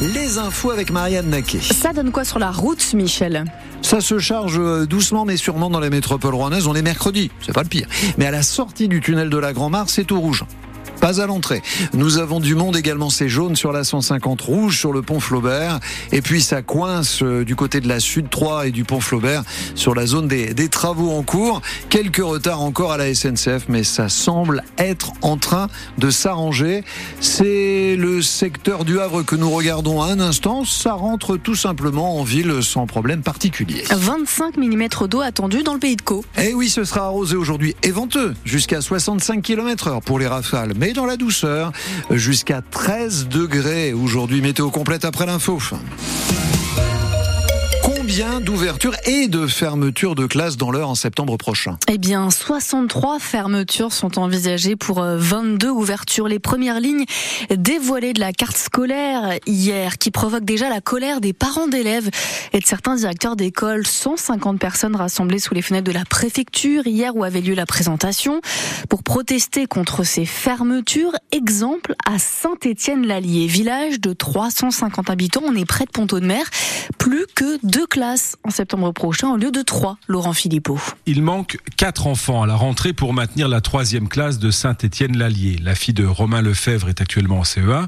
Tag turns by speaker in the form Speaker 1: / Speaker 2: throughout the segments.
Speaker 1: Les infos avec Marianne Naquet.
Speaker 2: Ça donne quoi sur la route, Michel?
Speaker 1: Ça se charge euh, doucement mais sûrement dans la métropole rouennaise. On est mercredi, c'est pas le pire. Mais à la sortie du tunnel de la Grand-Mare, c'est au rouge pas à l'entrée. Nous avons du monde également, c'est jaune sur la 150 rouge sur le pont Flaubert. Et puis ça coince euh, du côté de la Sud 3 et du pont Flaubert sur la zone des, des travaux en cours. Quelques retards encore à la SNCF, mais ça semble être en train de s'arranger. C'est le secteur du Havre que nous regardons à un instant. Ça rentre tout simplement en ville sans problème particulier.
Speaker 2: 25 mm d'eau attendue dans le pays de Caux.
Speaker 1: Eh oui, ce sera arrosé aujourd'hui et venteux jusqu'à 65 km heure pour les rafales. Mais dans la douceur jusqu'à 13 degrés aujourd'hui. Météo complète après l'info combien d'ouvertures et de fermetures de classes dans l'heure en septembre prochain?
Speaker 2: Eh bien, 63 fermetures sont envisagées pour 22 euh, ouvertures. Les premières lignes dévoilées de la carte scolaire hier, qui provoque déjà la colère des parents d'élèves et de certains directeurs d'école. 150 personnes rassemblées sous les fenêtres de la préfecture hier où avait lieu la présentation pour protester contre ces fermetures. Exemple à Saint-Étienne-l'Allier, village de 350 habitants. On est près de Ponto de Mer. Plus que deux classes en septembre prochain au lieu de trois, Laurent Philippot.
Speaker 3: Il manque quatre enfants à la rentrée pour maintenir la troisième classe de Saint-Étienne-l'Allier. La fille de Romain Lefebvre est actuellement en CE1.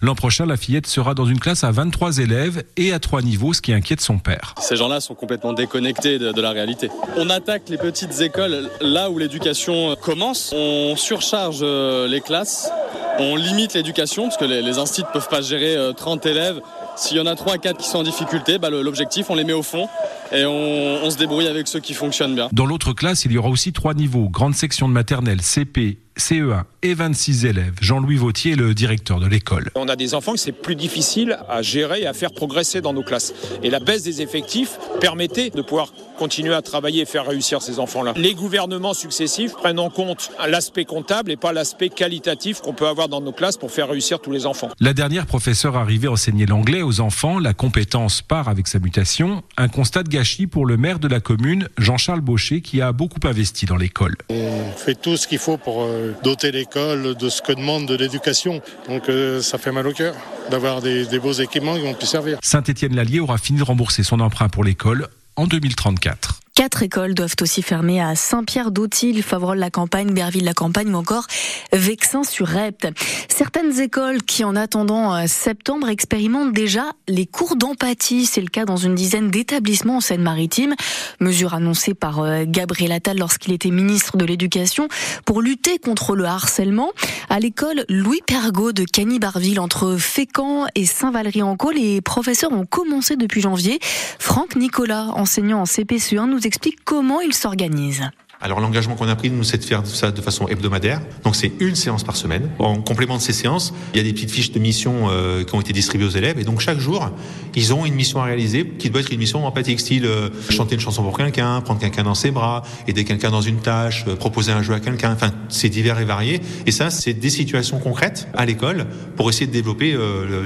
Speaker 3: L'an prochain, la fillette sera dans une classe à 23 élèves et à trois niveaux, ce qui inquiète son père.
Speaker 4: Ces gens-là sont complètement déconnectés de, la réalité. On attaque les petites écoles là où l'éducation commence. On surcharge euh, les classes. On limite l'éducation parce que les, instituts ne peuvent pas gérer 30 euh, élèves s'il y en a 3 à 4 qui sont en difficulté, bah, l'objectif, on les met au fond et on, on, se débrouille avec ceux qui fonctionnent bien.
Speaker 3: Dans l'autre classe, il y aura aussi trois niveaux, grande section de maternelle, CP, CE1 et 26 élèves. Jean-Louis Vautier est le directeur de l'école.
Speaker 5: On a des enfants que c'est plus difficile à gérer et à faire progresser dans nos classes. Et la baisse des effectifs permettait de pouvoir continuer à travailler et faire réussir ces enfants-là. Les gouvernements successifs prennent en compte l'aspect comptable et pas l'aspect qualitatif qu'on peut avoir dans nos classes pour faire réussir tous les enfants.
Speaker 3: La dernière professeure arrivée à enseigner l'anglais aux enfants, la compétence part avec sa mutation. Un constat de gâchis pour le maire de la commune, Jean-Charles Baucher, qui a beaucoup investi dans l'école.
Speaker 6: On fait tout ce qu'il faut pour euh, doter l'école de ce que demande de l'éducation. Donc euh, ça fait mal au cœur d'avoir des, beaux équipements qui vont plus servir.
Speaker 3: Saint-Étienne-Lallier aura fini de rembourser son emprunt pour l'école en 2034.
Speaker 2: Quatre écoles doivent aussi fermer à Saint-Pierre-d'Autil, Favrol-la-Campagne, Berville-la-Campagne ou encore Vexin-sur-Repte. Certaines écoles qui, en attendant euh, septembre, expérimentent déjà les cours d'empathie. C'est le cas dans une dizaine d'établissements en Seine-Maritime. Mesure annoncée par euh, Gabriel Attal lorsqu'il était ministre de l'Éducation pour lutter contre le harcèlement. À l'école Louis Pergaud de Cagny-Barville, entre Fécamp et Saint-Valery-en-Caux, les professeurs ont commencé depuis janvier. Franck Nicolas, enseignant en CPCE1, nous explique comment il s'organise.
Speaker 7: Alors l'engagement qu'on a pris, nous, c'est de faire ça de façon hebdomadaire. Donc c'est une séance par semaine. En complément de ces séances, il y a des petites fiches de mission euh, qui ont été distribuées aux élèves. Et donc chaque jour, ils ont une mission à réaliser qui doit être une mission empathique, style euh, chanter une chanson pour quelqu'un, prendre quelqu'un dans ses bras, aider quelqu'un dans une tâche, euh, proposer un jeu à quelqu'un. Enfin, c'est divers et varié. Et ça, c'est des situations concrètes à l'école pour essayer de développer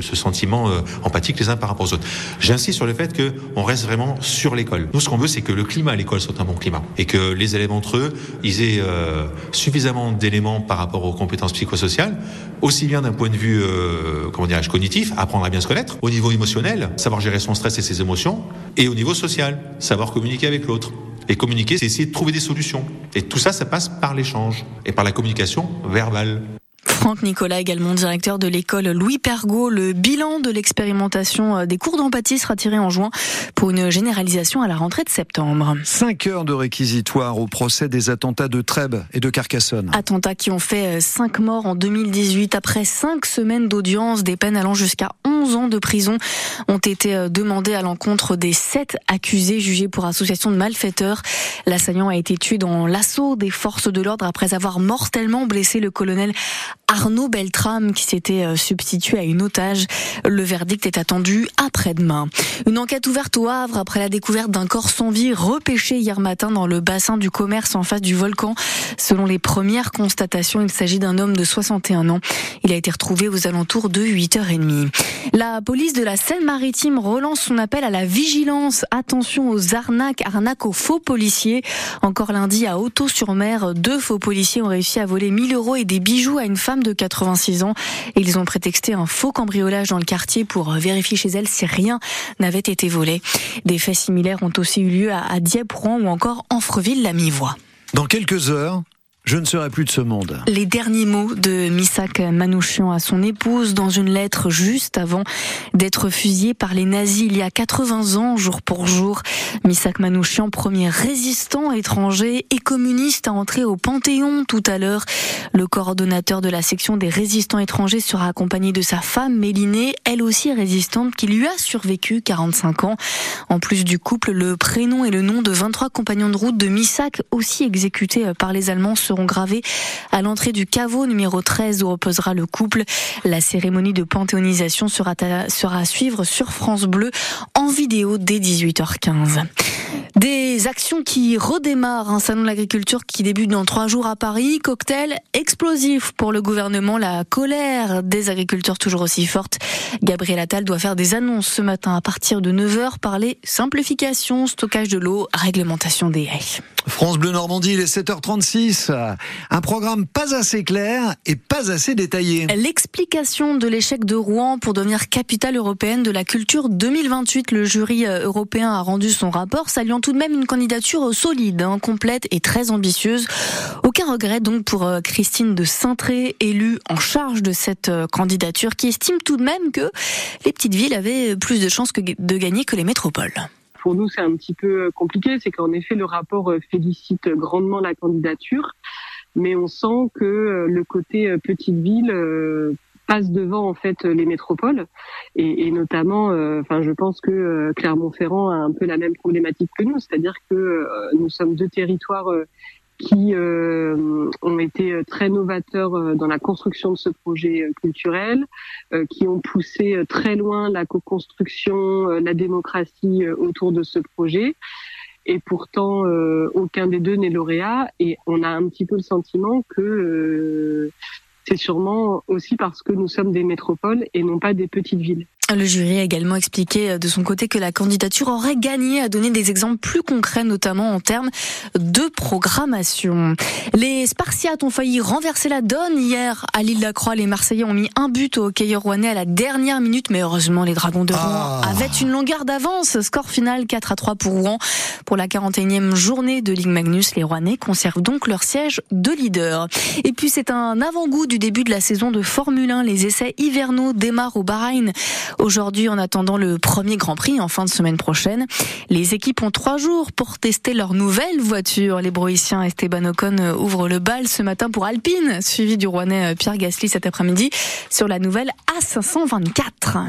Speaker 7: ce sentiment empathique les uns par rapport aux autres. J'insiste sur le fait qu'on reste vraiment sur l'école. Nous, ce qu'on veut, c'est que le climat à l'école soit un bon climat et que les élèves eux, ils aient euh, suffisamment d'éléments par rapport aux compétences psychosociales, aussi bien d'un point de vue, euh, comment cognitif, apprendre à bien se connaître, au niveau émotionnel, savoir gérer son stress et ses émotions, et au niveau social, savoir communiquer avec l'autre. Et communiquer, c'est essayer de trouver des solutions. Et tout ça, ça passe par l'échange et par la communication verbale.
Speaker 2: Franck Nicolas, également directeur de l'école Louis Pergaud. Le bilan de l'expérimentation euh, des cours d'empathie sera tiré en juin pour une généralisation à la rentrée de septembre.
Speaker 1: Cinq heures de réquisitoire au procès des attentats de Trèbes et de Carcassonne.
Speaker 2: Attentats qui ont fait euh, cinq morts en 2018. Après cinq semaines d'audience, des peines allant jusqu'à 11 ans de prison ont été euh, demandées à l'encontre des sept accusés jugés pour association de malfaiteurs. L'assaillant a été tué dans l'assaut des forces de l'ordre après avoir mortellement blessé le colonel Arnaud Beltrame qui s'était euh, substitué à une otage. Le verdict est attendu après-demain. Une enquête ouverte au Havre après la découverte d'un corps sans vie repêché hier matin dans le bassin du commerce en face du volcan. Selon les premières constatations, il s'agit d'un homme de 61 ans. Il a été retrouvé aux alentours de 8h30. La police de la Seine-Maritime relance son appel à la vigilance. Attention aux arnaques, arnaques aux faux policiers. Encore lundi à Auto-sur-Mer, deux faux policiers ont réussi à voler 1000 euros et des bijoux à une femme de 86 ans. Ils ont prétexté un faux cambriolage dans le quartier pour vérifier chez elle si rien n'avait été volé. Des faits similaires ont aussi eu lieu à Dieppe, Rouen ou encore Amfreville-la-Mi-Voix.
Speaker 1: Dans quelques heures, je ne serai plus de ce monde.
Speaker 2: Les derniers mots de Misak Manouchian à son épouse dans une lettre juste avant d'être fusillé par les nazis il y a 80 ans, jour pour jour. Misak Manouchian, premier résistant étranger et communiste à entrer au Panthéon tout à l'heure. Le coordonnateur de la section des résistants étrangers sera accompagné de sa femme Mélinée, elle aussi résistante, qui lui a survécu 45 ans. En plus du couple, le prénom et le nom de 23 compagnons de route de Misak, aussi exécutés par les Allemands, gravés à l'entrée du caveau numéro 13 où reposera le couple. La cérémonie de panthéonisation sera à, sera à suivre sur France Bleu en vidéo dès 18h15. Des actions qui redémarrent, un salon de l'agriculture qui débute dans trois jours à Paris, cocktail explosif pour le gouvernement, la colère des agriculteurs toujours aussi forte. Gabriel Attal doit faire des annonces ce matin à partir de 9h, parler simplification, stockage de l'eau, réglementation des haies.
Speaker 1: France Bleu Normandie, il est 7h36. Un programme pas assez clair et pas assez détaillé.
Speaker 2: L'explication de l'échec de Rouen pour devenir capitale européenne de la culture 2028. Le jury euh, européen a rendu son rapport, saluant tout de même une candidature solide, hein, complète et très ambitieuse. Aucun regret donc pour euh, Christine de Saintré, élue en charge de cette euh, candidature, qui estime tout de même que les petites villes avaient plus de chances de gagner que les métropoles
Speaker 8: pour nous, c'est un petit peu compliqué. C'est qu'en effet, le rapport félicite grandement la candidature, mais on sent que le côté petite ville passe devant en fait les métropoles et, notamment euh, enfin je pense que euh, Clermont-Ferrand a un peu la même problématique que nous c'est-à-dire que euh, nous sommes deux territoires qui ont été très novateurs dans la construction de ce projet culturel, qui ont poussé très loin la co-construction, la démocratie autour de ce projet. Et pourtant, aucun des deux n'est lauréat. Et on a un petit peu le sentiment que c'est sûrement aussi parce que nous sommes des métropoles et non pas des petites villes.
Speaker 2: Le jury a également expliqué euh, de son côté que la candidature aurait gagné à donner des exemples plus concrets, notamment en termes de programmation. Les Spartiates ont failli renverser la donne hier à l'île de la Croix. Les Marseillais ont mis un but au hockeyeur rouennais à la dernière minute, mais heureusement les Dragons de Rouen ah. avaient une longueur d'avance. Score final 4 à 3 pour Rouen. Pour la 41e journée de Ligue Magnus, les Rouennais conservent donc leur siège de leader. Et puis c'est un avant-goût du début de la saison de Formule 1. Les essais hivernaux démarrent au Bahreïn. Aujourd'hui, en attendant le premier Grand Prix en fin de semaine prochaine, les équipes ont trois jours pour tester leur nouvelle voiture. Les Broïciens Esteban Ocon ouvrent le bal ce matin pour Alpine, suivi du Rouennais Pierre Gasly cet après-midi sur la nouvelle A524.